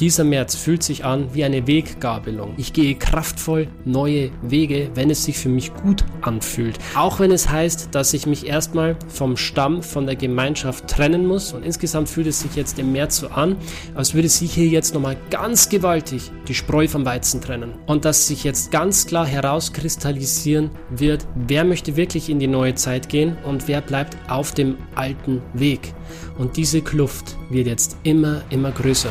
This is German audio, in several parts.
Dieser März fühlt sich an wie eine Weggabelung. Ich gehe kraftvoll neue Wege, wenn es sich für mich gut anfühlt. Auch wenn es heißt, dass ich mich erstmal vom Stamm, von der Gemeinschaft trennen muss. Und insgesamt fühlt es sich jetzt im März so an, als würde sich hier jetzt nochmal ganz gewaltig die Spreu vom Weizen trennen. Und dass sich jetzt ganz klar herauskristallisieren wird, wer möchte wirklich in die neue Zeit gehen und wer bleibt auf dem alten Weg. Und diese Kluft wird jetzt immer, immer größer.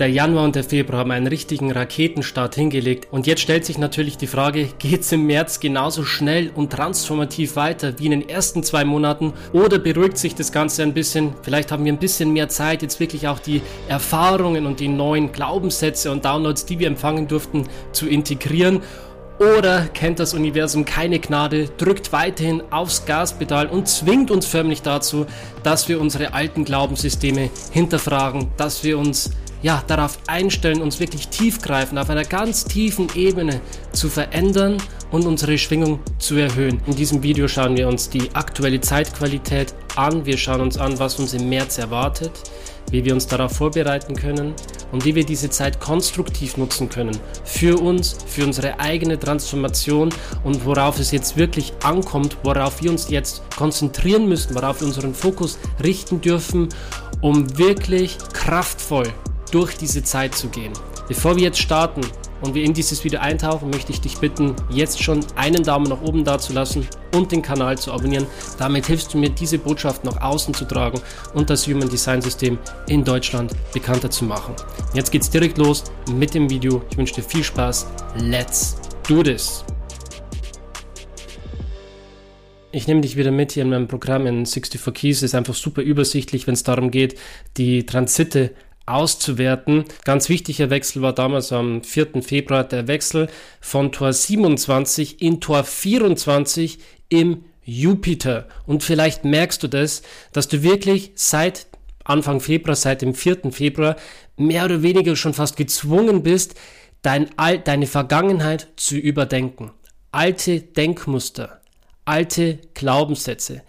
Der Januar und der Februar haben einen richtigen Raketenstart hingelegt. Und jetzt stellt sich natürlich die Frage, geht's im März genauso schnell und transformativ weiter wie in den ersten zwei Monaten? Oder beruhigt sich das Ganze ein bisschen? Vielleicht haben wir ein bisschen mehr Zeit, jetzt wirklich auch die Erfahrungen und die neuen Glaubenssätze und Downloads, die wir empfangen durften, zu integrieren? Oder kennt das Universum keine Gnade, drückt weiterhin aufs Gaspedal und zwingt uns förmlich dazu, dass wir unsere alten Glaubenssysteme hinterfragen, dass wir uns ja, darauf einstellen, uns wirklich tiefgreifend auf einer ganz tiefen Ebene zu verändern und unsere Schwingung zu erhöhen. In diesem Video schauen wir uns die aktuelle Zeitqualität an. Wir schauen uns an, was uns im März erwartet, wie wir uns darauf vorbereiten können und wie wir diese Zeit konstruktiv nutzen können. Für uns, für unsere eigene Transformation und worauf es jetzt wirklich ankommt, worauf wir uns jetzt konzentrieren müssen, worauf wir unseren Fokus richten dürfen, um wirklich kraftvoll durch diese Zeit zu gehen. Bevor wir jetzt starten und wir in dieses Video eintauchen, möchte ich dich bitten, jetzt schon einen Daumen nach oben da zu lassen und den Kanal zu abonnieren. Damit hilfst du mir, diese Botschaft nach außen zu tragen und das Human Design System in Deutschland bekannter zu machen. Jetzt geht's direkt los mit dem Video. Ich wünsche dir viel Spaß. Let's do this! Ich nehme dich wieder mit hier in meinem Programm in 64 Keys. Es ist einfach super übersichtlich, wenn es darum geht, die Transite auszuwerten. Ganz wichtiger Wechsel war damals am 4. Februar der Wechsel von Tor 27 in Tor 24 im Jupiter. Und vielleicht merkst du das, dass du wirklich seit Anfang Februar, seit dem 4. Februar, mehr oder weniger schon fast gezwungen bist, dein, deine Vergangenheit zu überdenken. Alte Denkmuster, alte Glaubenssätze,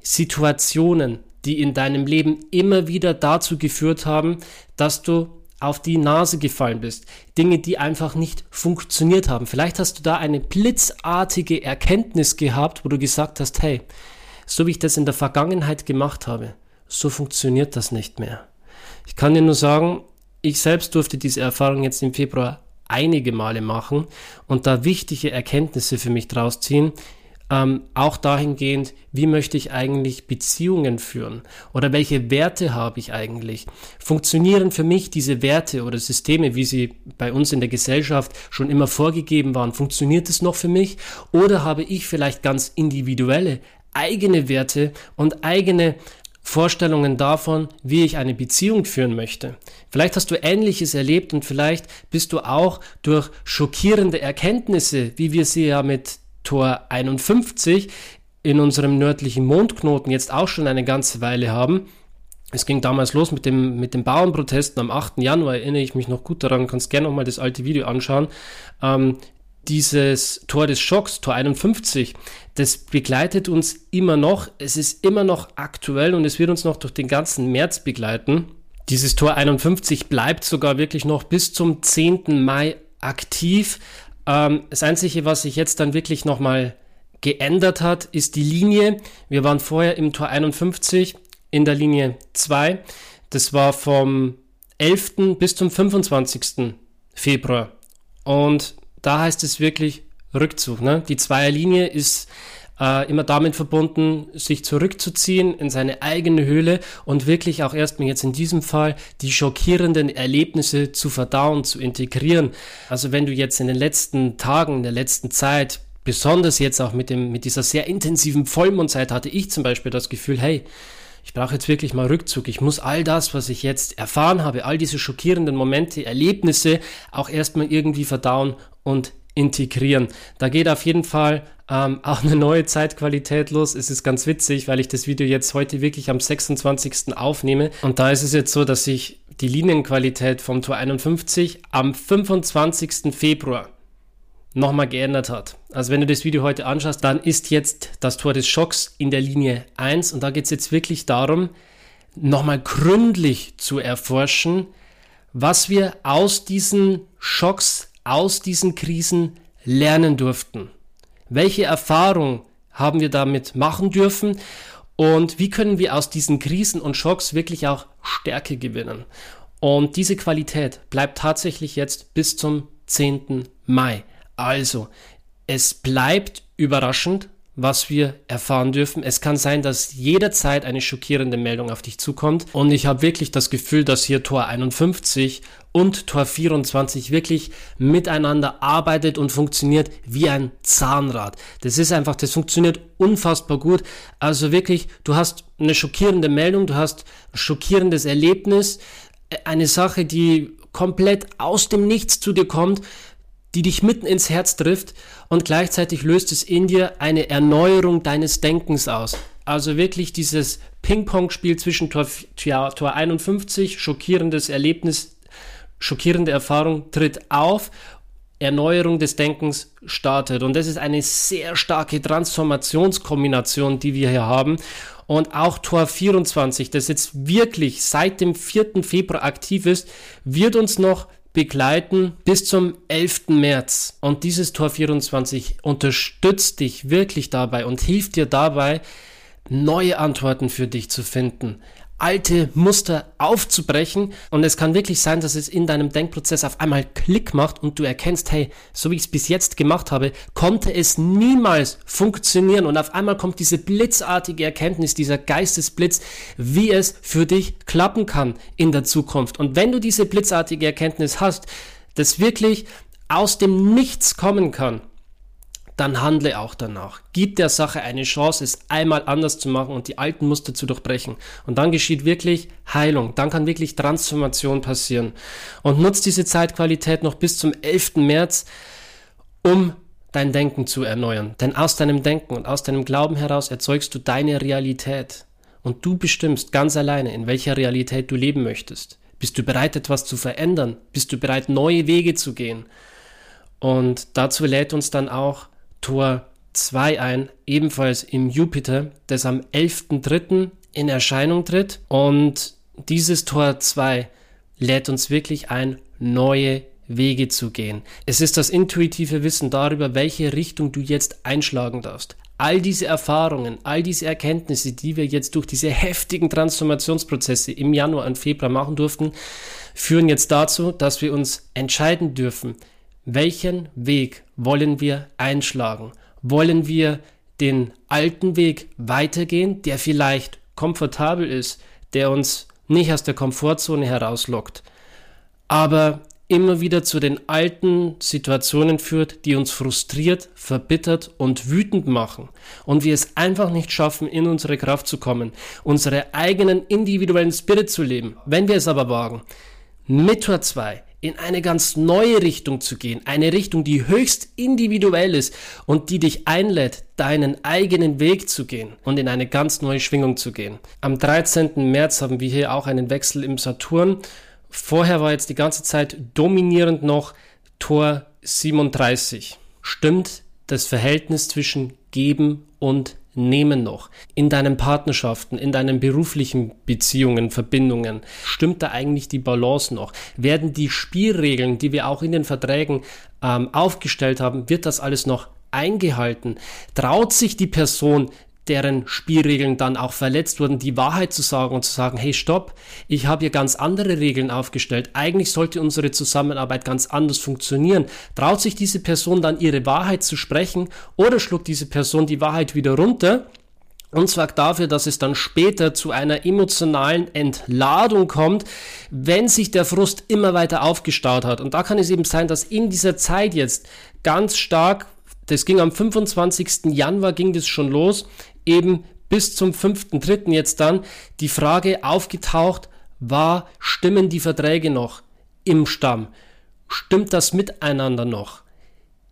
Situationen, die in deinem Leben immer wieder dazu geführt haben, dass du auf die Nase gefallen bist. Dinge, die einfach nicht funktioniert haben. Vielleicht hast du da eine blitzartige Erkenntnis gehabt, wo du gesagt hast, hey, so wie ich das in der Vergangenheit gemacht habe, so funktioniert das nicht mehr. Ich kann dir nur sagen, ich selbst durfte diese Erfahrung jetzt im Februar einige Male machen und da wichtige Erkenntnisse für mich draus ziehen, ähm, auch dahingehend, wie möchte ich eigentlich Beziehungen führen oder welche Werte habe ich eigentlich? Funktionieren für mich diese Werte oder Systeme, wie sie bei uns in der Gesellschaft schon immer vorgegeben waren, funktioniert es noch für mich oder habe ich vielleicht ganz individuelle eigene Werte und eigene Vorstellungen davon, wie ich eine Beziehung führen möchte. Vielleicht hast du Ähnliches erlebt und vielleicht bist du auch durch schockierende Erkenntnisse, wie wir sie ja mit Tor 51 in unserem nördlichen Mondknoten jetzt auch schon eine ganze Weile haben. Es ging damals los mit dem, mit den Bauernprotesten am 8. Januar, erinnere ich mich noch gut daran, kannst gerne nochmal das alte Video anschauen. Ähm, dieses Tor des Schocks, Tor 51, das begleitet uns immer noch. Es ist immer noch aktuell und es wird uns noch durch den ganzen März begleiten. Dieses Tor 51 bleibt sogar wirklich noch bis zum 10. Mai aktiv. Ähm, das Einzige, was sich jetzt dann wirklich nochmal geändert hat, ist die Linie. Wir waren vorher im Tor 51 in der Linie 2. Das war vom 11. bis zum 25. Februar. Und da heißt es wirklich Rückzug. Ne? Die Zweierlinie ist äh, immer damit verbunden, sich zurückzuziehen in seine eigene Höhle und wirklich auch erstmal jetzt in diesem Fall die schockierenden Erlebnisse zu verdauen, zu integrieren. Also wenn du jetzt in den letzten Tagen, in der letzten Zeit besonders jetzt auch mit dem, mit dieser sehr intensiven Vollmondzeit hatte ich zum Beispiel das Gefühl, hey, ich brauche jetzt wirklich mal Rückzug. Ich muss all das, was ich jetzt erfahren habe, all diese schockierenden Momente, Erlebnisse auch erstmal irgendwie verdauen und integrieren. Da geht auf jeden Fall ähm, auch eine neue Zeitqualität los. Es ist ganz witzig, weil ich das Video jetzt heute wirklich am 26. aufnehme. Und da ist es jetzt so, dass ich die Linienqualität vom Tor 51 am 25. Februar nochmal geändert hat. Also wenn du das Video heute anschaust, dann ist jetzt das Tor des Schocks in der Linie 1 und da geht es jetzt wirklich darum, nochmal gründlich zu erforschen, was wir aus diesen Schocks, aus diesen Krisen lernen durften. Welche Erfahrung haben wir damit machen dürfen und wie können wir aus diesen Krisen und Schocks wirklich auch Stärke gewinnen. Und diese Qualität bleibt tatsächlich jetzt bis zum 10. Mai. Also, es bleibt überraschend, was wir erfahren dürfen. Es kann sein, dass jederzeit eine schockierende Meldung auf dich zukommt. Und ich habe wirklich das Gefühl, dass hier Tor 51 und Tor 24 wirklich miteinander arbeitet und funktioniert wie ein Zahnrad. Das ist einfach, das funktioniert unfassbar gut. Also wirklich, du hast eine schockierende Meldung, du hast ein schockierendes Erlebnis, eine Sache, die komplett aus dem Nichts zu dir kommt die dich mitten ins Herz trifft und gleichzeitig löst es in dir eine Erneuerung deines Denkens aus. Also wirklich dieses Ping-Pong-Spiel zwischen Tor, Tor 51, schockierendes Erlebnis, schockierende Erfahrung tritt auf, Erneuerung des Denkens startet. Und das ist eine sehr starke Transformationskombination, die wir hier haben. Und auch Tor 24, das jetzt wirklich seit dem 4. Februar aktiv ist, wird uns noch begleiten bis zum 11. März. Und dieses Tor 24 unterstützt dich wirklich dabei und hilft dir dabei, neue Antworten für dich zu finden alte Muster aufzubrechen. Und es kann wirklich sein, dass es in deinem Denkprozess auf einmal Klick macht und du erkennst, hey, so wie ich es bis jetzt gemacht habe, konnte es niemals funktionieren. Und auf einmal kommt diese blitzartige Erkenntnis, dieser Geistesblitz, wie es für dich klappen kann in der Zukunft. Und wenn du diese blitzartige Erkenntnis hast, das wirklich aus dem Nichts kommen kann, dann handle auch danach. Gib der Sache eine Chance, es einmal anders zu machen und die alten Muster zu durchbrechen. Und dann geschieht wirklich Heilung. Dann kann wirklich Transformation passieren. Und nutz diese Zeitqualität noch bis zum 11. März, um dein Denken zu erneuern. Denn aus deinem Denken und aus deinem Glauben heraus erzeugst du deine Realität. Und du bestimmst ganz alleine, in welcher Realität du leben möchtest. Bist du bereit, etwas zu verändern? Bist du bereit, neue Wege zu gehen? Und dazu lädt uns dann auch Tor 2 ein, ebenfalls im Jupiter, das am 11.3. in Erscheinung tritt. Und dieses Tor 2 lädt uns wirklich ein, neue Wege zu gehen. Es ist das intuitive Wissen darüber, welche Richtung du jetzt einschlagen darfst. All diese Erfahrungen, all diese Erkenntnisse, die wir jetzt durch diese heftigen Transformationsprozesse im Januar und Februar machen durften, führen jetzt dazu, dass wir uns entscheiden dürfen, welchen Weg wollen wir einschlagen? Wollen wir den alten Weg weitergehen, der vielleicht komfortabel ist, der uns nicht aus der Komfortzone herauslockt, aber immer wieder zu den alten Situationen führt, die uns frustriert, verbittert und wütend machen und wir es einfach nicht schaffen, in unsere Kraft zu kommen, unsere eigenen individuellen Spirit zu leben. Wenn wir es aber wagen, mit Tor 2 in eine ganz neue Richtung zu gehen, eine Richtung, die höchst individuell ist und die dich einlädt, deinen eigenen Weg zu gehen und in eine ganz neue Schwingung zu gehen. Am 13. März haben wir hier auch einen Wechsel im Saturn. Vorher war jetzt die ganze Zeit dominierend noch Tor 37. Stimmt das Verhältnis zwischen Geben und nehmen noch? In deinen Partnerschaften, in deinen beruflichen Beziehungen, Verbindungen, stimmt da eigentlich die Balance noch? Werden die Spielregeln, die wir auch in den Verträgen ähm, aufgestellt haben, wird das alles noch eingehalten? Traut sich die Person, deren Spielregeln dann auch verletzt wurden, die Wahrheit zu sagen und zu sagen, hey, stopp, ich habe hier ganz andere Regeln aufgestellt. Eigentlich sollte unsere Zusammenarbeit ganz anders funktionieren. Traut sich diese Person dann ihre Wahrheit zu sprechen oder schluckt diese Person die Wahrheit wieder runter? und sorgt dafür, dass es dann später zu einer emotionalen Entladung kommt, wenn sich der Frust immer weiter aufgestaut hat. Und da kann es eben sein, dass in dieser Zeit jetzt ganz stark, das ging am 25. Januar, ging das schon los, eben bis zum 5.3. jetzt dann die Frage aufgetaucht war, stimmen die Verträge noch im Stamm? Stimmt das miteinander noch?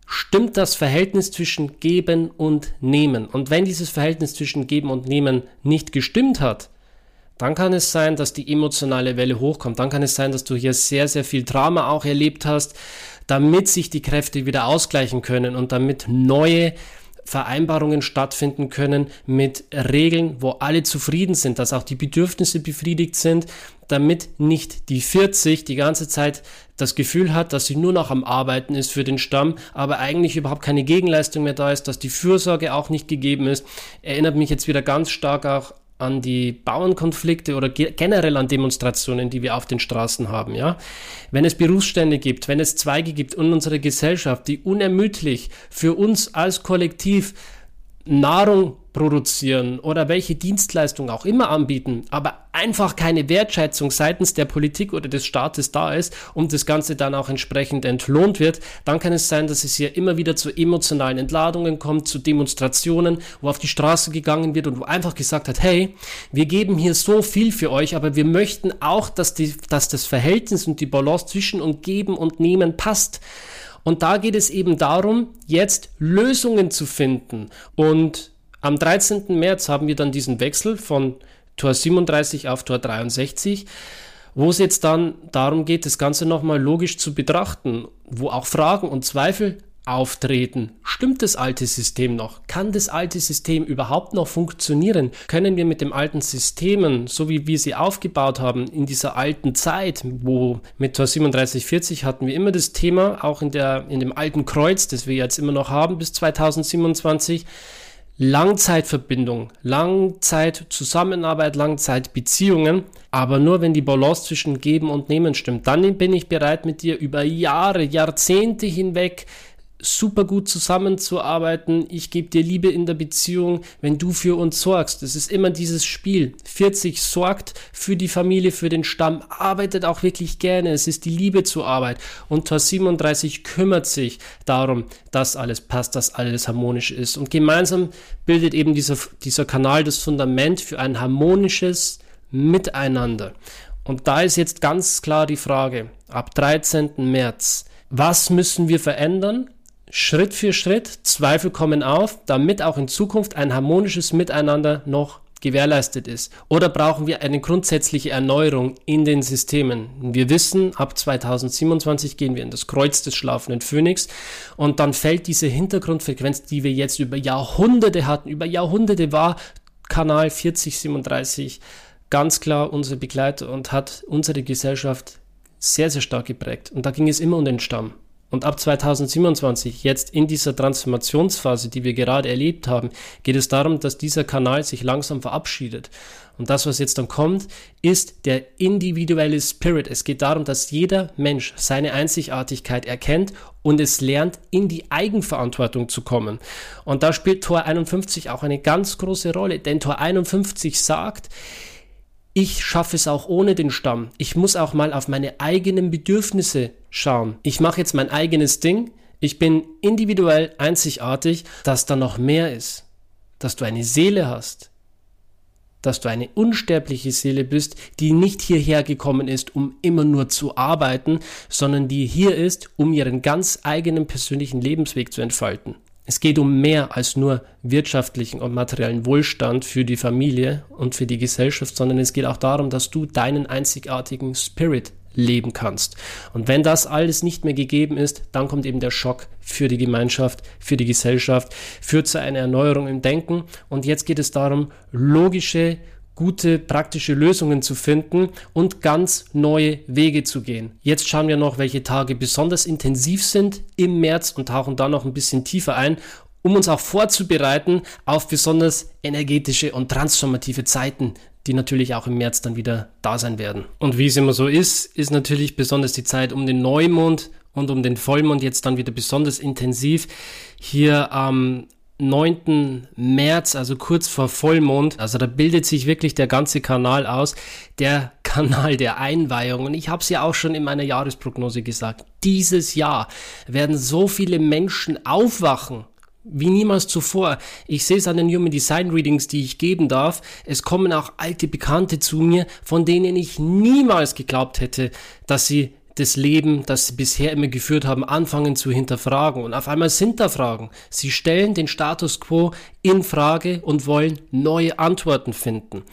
Stimmt das Verhältnis zwischen Geben und Nehmen? Und wenn dieses Verhältnis zwischen Geben und Nehmen nicht gestimmt hat, dann kann es sein, dass die emotionale Welle hochkommt. Dann kann es sein, dass du hier sehr, sehr viel Drama auch erlebt hast, damit sich die Kräfte wieder ausgleichen können und damit neue Vereinbarungen stattfinden können mit Regeln, wo alle zufrieden sind, dass auch die Bedürfnisse befriedigt sind, damit nicht die 40 die ganze Zeit das Gefühl hat, dass sie nur noch am Arbeiten ist für den Stamm, aber eigentlich überhaupt keine Gegenleistung mehr da ist, dass die Fürsorge auch nicht gegeben ist. Erinnert mich jetzt wieder ganz stark auch an die Bauernkonflikte oder generell an Demonstrationen, die wir auf den Straßen haben, ja. Wenn es Berufsstände gibt, wenn es Zweige gibt in unserer Gesellschaft, die unermüdlich für uns als Kollektiv Nahrung produzieren oder welche Dienstleistung auch immer anbieten, aber einfach keine Wertschätzung seitens der Politik oder des Staates da ist und das Ganze dann auch entsprechend entlohnt wird, dann kann es sein, dass es hier immer wieder zu emotionalen Entladungen kommt, zu Demonstrationen, wo auf die Straße gegangen wird und wo einfach gesagt hat, hey, wir geben hier so viel für euch, aber wir möchten auch, dass, die, dass das Verhältnis und die Balance zwischen und Geben und Nehmen passt. Und da geht es eben darum, jetzt Lösungen zu finden. Und am 13. März haben wir dann diesen Wechsel von Tor 37 auf Tor 63, wo es jetzt dann darum geht, das Ganze nochmal logisch zu betrachten, wo auch Fragen und Zweifel auftreten. Stimmt das alte System noch? Kann das alte System überhaupt noch funktionieren? Können wir mit dem alten Systemen, so wie wir sie aufgebaut haben, in dieser alten Zeit, wo mit Tor 3740 hatten wir immer das Thema, auch in, der, in dem alten Kreuz, das wir jetzt immer noch haben bis 2027, Langzeitverbindung, Langzeitzusammenarbeit, Langzeitbeziehungen, aber nur wenn die Balance zwischen Geben und Nehmen stimmt, dann bin ich bereit mit dir über Jahre, Jahrzehnte hinweg super gut zusammenzuarbeiten. Ich gebe dir Liebe in der Beziehung, wenn du für uns sorgst. Es ist immer dieses Spiel. 40 sorgt für die Familie, für den Stamm, arbeitet auch wirklich gerne. Es ist die Liebe zur Arbeit. Und Tor 37 kümmert sich darum, dass alles passt, dass alles harmonisch ist. Und gemeinsam bildet eben dieser, dieser Kanal das Fundament für ein harmonisches Miteinander. Und da ist jetzt ganz klar die Frage, ab 13. März, was müssen wir verändern? Schritt für Schritt, Zweifel kommen auf, damit auch in Zukunft ein harmonisches Miteinander noch gewährleistet ist? Oder brauchen wir eine grundsätzliche Erneuerung in den Systemen? Wir wissen, ab 2027 gehen wir in das Kreuz des schlafenden Phönix und dann fällt diese Hintergrundfrequenz, die wir jetzt über Jahrhunderte hatten, über Jahrhunderte war Kanal 4037 ganz klar unser Begleiter und hat unsere Gesellschaft sehr, sehr stark geprägt. Und da ging es immer um den Stamm. Und ab 2027, jetzt in dieser Transformationsphase, die wir gerade erlebt haben, geht es darum, dass dieser Kanal sich langsam verabschiedet. Und das, was jetzt dann kommt, ist der individuelle Spirit. Es geht darum, dass jeder Mensch seine Einzigartigkeit erkennt und es lernt, in die Eigenverantwortung zu kommen. Und da spielt Tor 51 auch eine ganz große Rolle, denn Tor 51 sagt, ich schaffe es auch ohne den Stamm. Ich muss auch mal auf meine eigenen Bedürfnisse schauen. Ich mache jetzt mein eigenes Ding. Ich bin individuell einzigartig, dass da noch mehr ist. Dass du eine Seele hast. Dass du eine unsterbliche Seele bist, die nicht hierher gekommen ist, um immer nur zu arbeiten, sondern die hier ist, um ihren ganz eigenen persönlichen Lebensweg zu entfalten. Es geht um mehr als nur wirtschaftlichen und materiellen Wohlstand für die Familie und für die Gesellschaft, sondern es geht auch darum, dass du deinen einzigartigen Spirit leben kannst. Und wenn das alles nicht mehr gegeben ist, dann kommt eben der Schock für die Gemeinschaft, für die Gesellschaft, führt zu einer Erneuerung im Denken. Und jetzt geht es darum, logische gute praktische Lösungen zu finden und ganz neue Wege zu gehen. Jetzt schauen wir noch, welche Tage besonders intensiv sind im März und tauchen da noch ein bisschen tiefer ein, um uns auch vorzubereiten auf besonders energetische und transformative Zeiten, die natürlich auch im März dann wieder da sein werden. Und wie es immer so ist, ist natürlich besonders die Zeit um den Neumond und um den Vollmond jetzt dann wieder besonders intensiv. Hier am 9. März, also kurz vor Vollmond. Also da bildet sich wirklich der ganze Kanal aus, der Kanal der Einweihung. Und ich habe es ja auch schon in meiner Jahresprognose gesagt. Dieses Jahr werden so viele Menschen aufwachen wie niemals zuvor. Ich sehe es an den Human Design Readings, die ich geben darf. Es kommen auch alte Bekannte zu mir, von denen ich niemals geglaubt hätte, dass sie das Leben, das sie bisher immer geführt haben, anfangen zu hinterfragen. Und auf einmal sind da Fragen. Sie stellen den Status quo in Frage und wollen neue Antworten finden.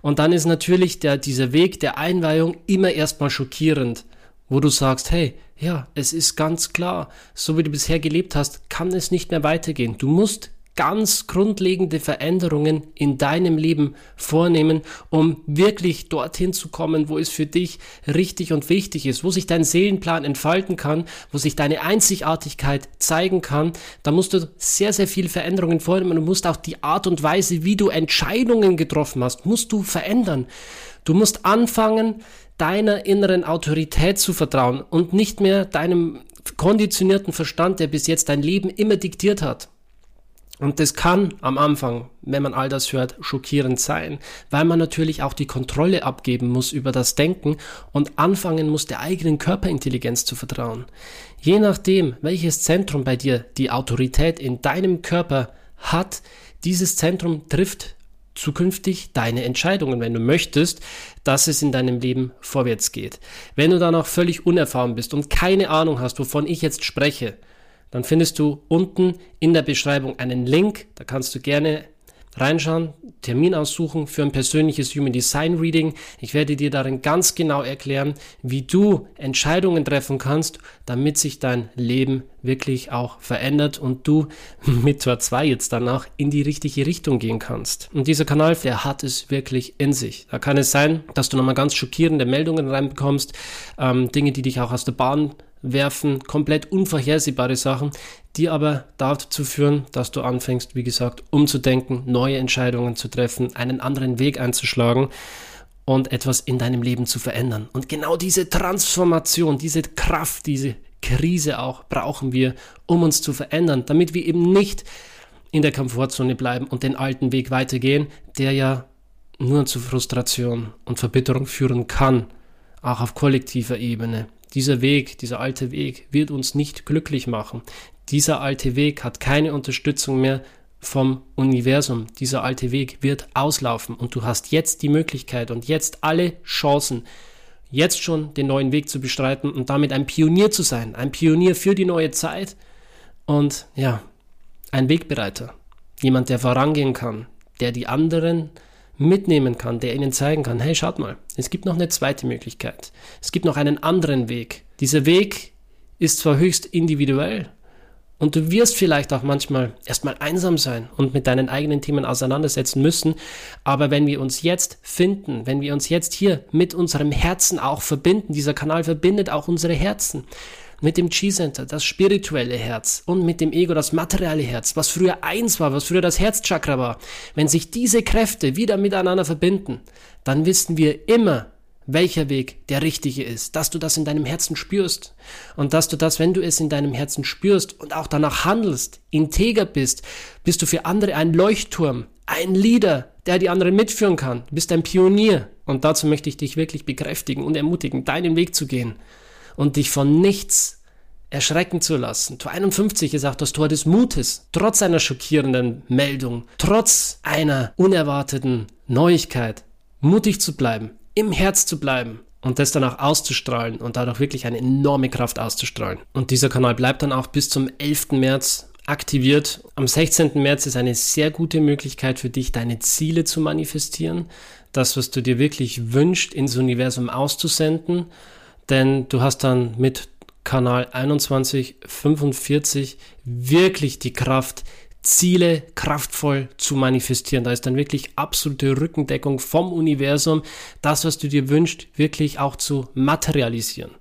Und dann ist natürlich der, dieser Weg der Einweihung immer erstmal schockierend, wo du sagst, hey, ja, es ist ganz klar, so wie du bisher gelebt hast, kann es nicht mehr weitergehen. Du musst ganz grundlegende Veränderungen in deinem Leben vornehmen, um wirklich dorthin zu kommen, wo es für dich richtig und wichtig ist, wo sich dein Seelenplan entfalten kann, wo sich deine Einzigartigkeit zeigen kann. Da musst du sehr, sehr viel Veränderungen vornehmen. Du musst auch die Art und Weise, wie du Entscheidungen getroffen hast, musst du verändern. Du musst anfangen, deiner inneren Autorität zu vertrauen und nicht mehr deinem konditionierten Verstand, der bis jetzt dein Leben immer diktiert hat. Und das kann am Anfang, wenn man all das hört, schockierend sein, weil man natürlich auch die Kontrolle abgeben muss über das Denken und anfangen muss, der eigenen Körperintelligenz zu vertrauen. Je nachdem, welches Zentrum bei dir die Autorität in deinem Körper hat, dieses Zentrum trifft zukünftig deine Entscheidungen, wenn du möchtest, dass es in deinem Leben vorwärts geht. Wenn du dann auch völlig unerfahren bist und keine Ahnung hast, wovon ich jetzt spreche, dann findest du unten in der Beschreibung einen Link. Da kannst du gerne reinschauen, Termin aussuchen für ein persönliches Human Design Reading. Ich werde dir darin ganz genau erklären, wie du Entscheidungen treffen kannst, damit sich dein Leben wirklich auch verändert und du mit Tor 2 jetzt danach in die richtige Richtung gehen kannst. Und dieser Kanal, der hat es wirklich in sich. Da kann es sein, dass du nochmal ganz schockierende Meldungen reinbekommst, ähm, Dinge, die dich auch aus der Bahn werfen, komplett unvorhersehbare Sachen, die aber dazu führen, dass du anfängst, wie gesagt, umzudenken, neue Entscheidungen zu treffen, einen anderen Weg einzuschlagen und etwas in deinem Leben zu verändern. Und genau diese Transformation, diese Kraft, diese Krise auch brauchen wir, um uns zu verändern, damit wir eben nicht in der Komfortzone bleiben und den alten Weg weitergehen, der ja nur zu Frustration und Verbitterung führen kann, auch auf kollektiver Ebene. Dieser Weg, dieser alte Weg wird uns nicht glücklich machen. Dieser alte Weg hat keine Unterstützung mehr vom Universum. Dieser alte Weg wird auslaufen und du hast jetzt die Möglichkeit und jetzt alle Chancen, jetzt schon den neuen Weg zu bestreiten und damit ein Pionier zu sein, ein Pionier für die neue Zeit und ja, ein Wegbereiter, jemand, der vorangehen kann, der die anderen mitnehmen kann, der ihnen zeigen kann, hey, schaut mal, es gibt noch eine zweite Möglichkeit. Es gibt noch einen anderen Weg. Dieser Weg ist zwar höchst individuell und du wirst vielleicht auch manchmal erstmal einsam sein und mit deinen eigenen Themen auseinandersetzen müssen, aber wenn wir uns jetzt finden, wenn wir uns jetzt hier mit unserem Herzen auch verbinden, dieser Kanal verbindet auch unsere Herzen, mit dem Chi-Center, das spirituelle Herz und mit dem Ego, das materielle Herz, was früher eins war, was früher das Herzchakra war, wenn sich diese Kräfte wieder miteinander verbinden, dann wissen wir immer, welcher Weg der richtige ist, dass du das in deinem Herzen spürst und dass du das, wenn du es in deinem Herzen spürst und auch danach handelst, integer bist, bist du für andere ein Leuchtturm, ein Leader, der die anderen mitführen kann. Du bist ein Pionier. Und dazu möchte ich dich wirklich bekräftigen und ermutigen, deinen Weg zu gehen und dich von nichts erschrecken zu lassen. Tor 51 ist auch das Tor des Mutes, trotz einer schockierenden Meldung, trotz einer unerwarteten Neuigkeit, mutig zu bleiben, im Herz zu bleiben und das dann auch auszustrahlen und dadurch wirklich eine enorme Kraft auszustrahlen. Und dieser Kanal bleibt dann auch bis zum 11. März aktiviert. Am 16. März ist eine sehr gute Möglichkeit für dich, deine Ziele zu manifestieren, das, was du dir wirklich wünscht, ins Universum auszusenden denn du hast dann mit Kanal 2145 wirklich die Kraft, Ziele kraftvoll zu manifestieren. Da ist dann wirklich absolute Rückendeckung vom Universum, das, was du dir wünschst, wirklich auch zu materialisieren.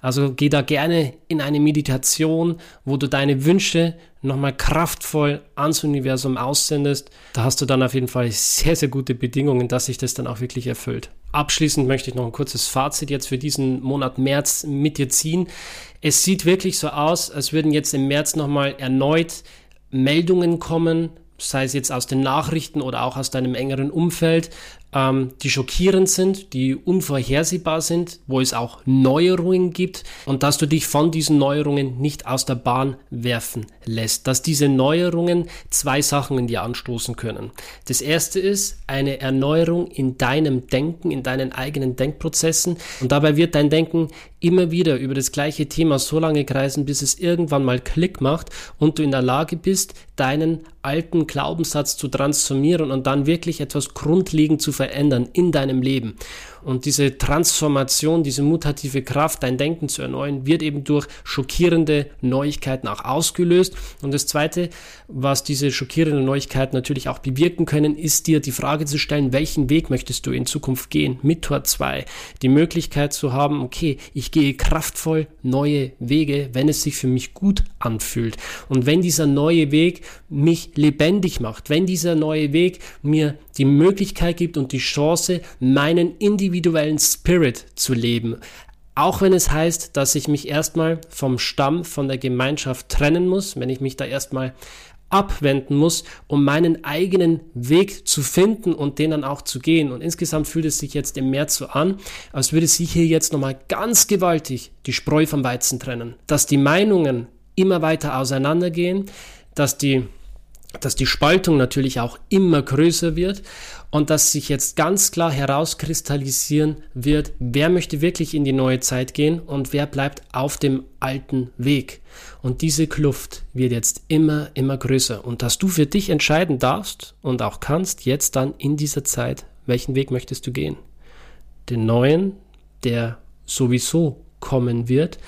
Also geh da gerne in eine Meditation, wo du deine Wünsche nochmal kraftvoll ans Universum aussendest. Da hast du dann auf jeden Fall sehr, sehr gute Bedingungen, dass sich das dann auch wirklich erfüllt. Abschließend möchte ich noch ein kurzes Fazit jetzt für diesen Monat März mit dir ziehen. Es sieht wirklich so aus, als würden jetzt im März nochmal erneut Meldungen kommen, sei es jetzt aus den Nachrichten oder auch aus deinem engeren Umfeld, ähm, die schockierend sind, die unvorhersehbar sind, wo es auch Neuerungen gibt und dass du dich von diesen Neuerungen nicht aus der Bahn werfen lässt. Dass diese Neuerungen zwei Sachen in dir anstoßen können. Das erste ist eine Erneuerung in deinem Denken, in deinen eigenen Denkprozessen und dabei wird dein Denken immer wieder über das gleiche Thema so lange kreisen, bis es irgendwann mal Klick macht und du in der Lage bist, deinen alten Glaubenssatz zu transformieren und dann wirklich etwas grundlegend zu verändern in deinem Leben. Und diese Transformation, diese mutative Kraft, dein Denken zu erneuern, wird eben durch schockierende Neuigkeiten auch ausgelöst. Und das Zweite, was diese schockierenden Neuigkeiten natürlich auch bewirken können, ist dir die Frage zu stellen, welchen Weg möchtest du in Zukunft gehen mit Tor 2? Die Möglichkeit zu haben, okay, ich gehe kraftvoll neue Wege, wenn es sich für mich gut anfühlt. Und wenn dieser neue Weg mich lebendig macht, wenn dieser neue Weg mir die Möglichkeit gibt und die Chance, meinen individuellen Spirit zu leben. Auch wenn es heißt, dass ich mich erstmal vom Stamm, von der Gemeinschaft trennen muss, wenn ich mich da erstmal abwenden muss, um meinen eigenen Weg zu finden und den dann auch zu gehen. Und insgesamt fühlt es sich jetzt im März so an, als würde sich hier jetzt nochmal ganz gewaltig die Spreu vom Weizen trennen. Dass die Meinungen immer weiter auseinandergehen, dass die dass die Spaltung natürlich auch immer größer wird und dass sich jetzt ganz klar herauskristallisieren wird, wer möchte wirklich in die neue Zeit gehen und wer bleibt auf dem alten Weg. Und diese Kluft wird jetzt immer, immer größer und dass du für dich entscheiden darfst und auch kannst jetzt dann in dieser Zeit, welchen Weg möchtest du gehen. Den neuen, der sowieso kommen wird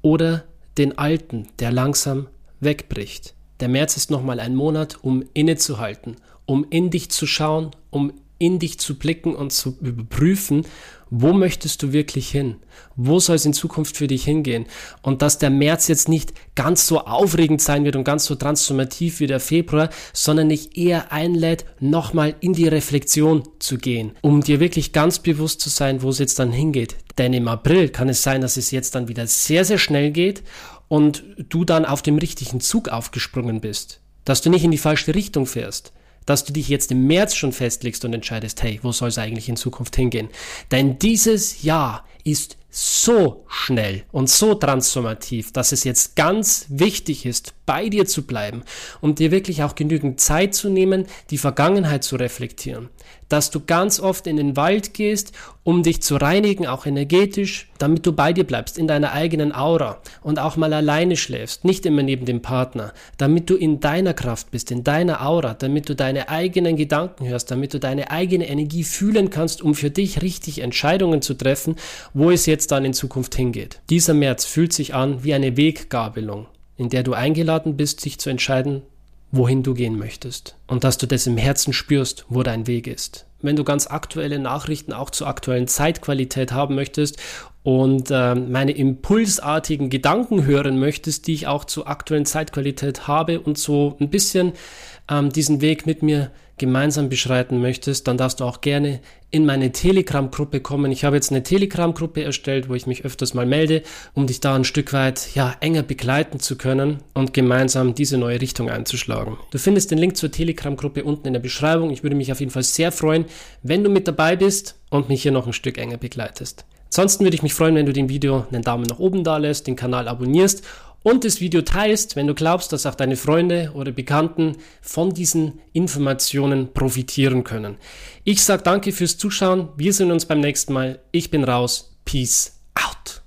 oder den alten, der langsam wegbricht. Der März ist nochmal ein Monat, um innezuhalten, um in dich zu schauen, um in dich zu blicken und zu überprüfen, wo möchtest du wirklich hin? Wo soll es in Zukunft für dich hingehen? Und dass der März jetzt nicht ganz so aufregend sein wird und ganz so transformativ wie der Februar, sondern dich eher einlädt, nochmal in die Reflexion zu gehen, um dir wirklich ganz bewusst zu sein, wo es jetzt dann hingeht. Denn im April kann es sein, dass es jetzt dann wieder sehr, sehr schnell geht und du dann auf dem richtigen Zug aufgesprungen bist, dass du nicht in die falsche Richtung fährst, dass du dich jetzt im März schon festlegst und entscheidest, hey, wo soll es eigentlich in Zukunft hingehen? Denn dieses Jahr ist so schnell und so transformativ, dass es jetzt ganz wichtig ist, bei dir zu bleiben und dir wirklich auch genügend Zeit zu nehmen, die Vergangenheit zu reflektieren. Dass du ganz oft in den Wald gehst, um dich zu reinigen, auch energetisch, damit du bei dir bleibst, in deiner eigenen Aura und auch mal alleine schläfst, nicht immer neben dem Partner, damit du in deiner Kraft bist, in deiner Aura, damit du deine eigenen Gedanken hörst, damit du deine eigene Energie fühlen kannst, um für dich richtig Entscheidungen zu treffen, wo es jetzt dann in Zukunft hingeht. Dieser März fühlt sich an wie eine Weggabelung, in der du eingeladen bist, sich zu entscheiden, wohin du gehen möchtest. Und dass du das im Herzen spürst, wo dein Weg ist. Wenn du ganz aktuelle Nachrichten auch zur aktuellen Zeitqualität haben möchtest und äh, meine impulsartigen Gedanken hören möchtest, die ich auch zur aktuellen Zeitqualität habe und so ein bisschen ähm, diesen Weg mit mir gemeinsam beschreiten möchtest, dann darfst du auch gerne in meine Telegram-Gruppe kommen. Ich habe jetzt eine Telegram-Gruppe erstellt, wo ich mich öfters mal melde, um dich da ein Stück weit ja, enger begleiten zu können und gemeinsam diese neue Richtung einzuschlagen. Du findest den Link zur Telegram-Gruppe unten in der Beschreibung. Ich würde mich auf jeden Fall sehr freuen, wenn du mit dabei bist und mich hier noch ein Stück enger begleitest. Ansonsten würde ich mich freuen, wenn du dem Video einen Daumen nach oben da lässt, den Kanal abonnierst und das Video teilst, wenn du glaubst, dass auch deine Freunde oder Bekannten von diesen Informationen profitieren können. Ich sage danke fürs Zuschauen. Wir sehen uns beim nächsten Mal. Ich bin raus. Peace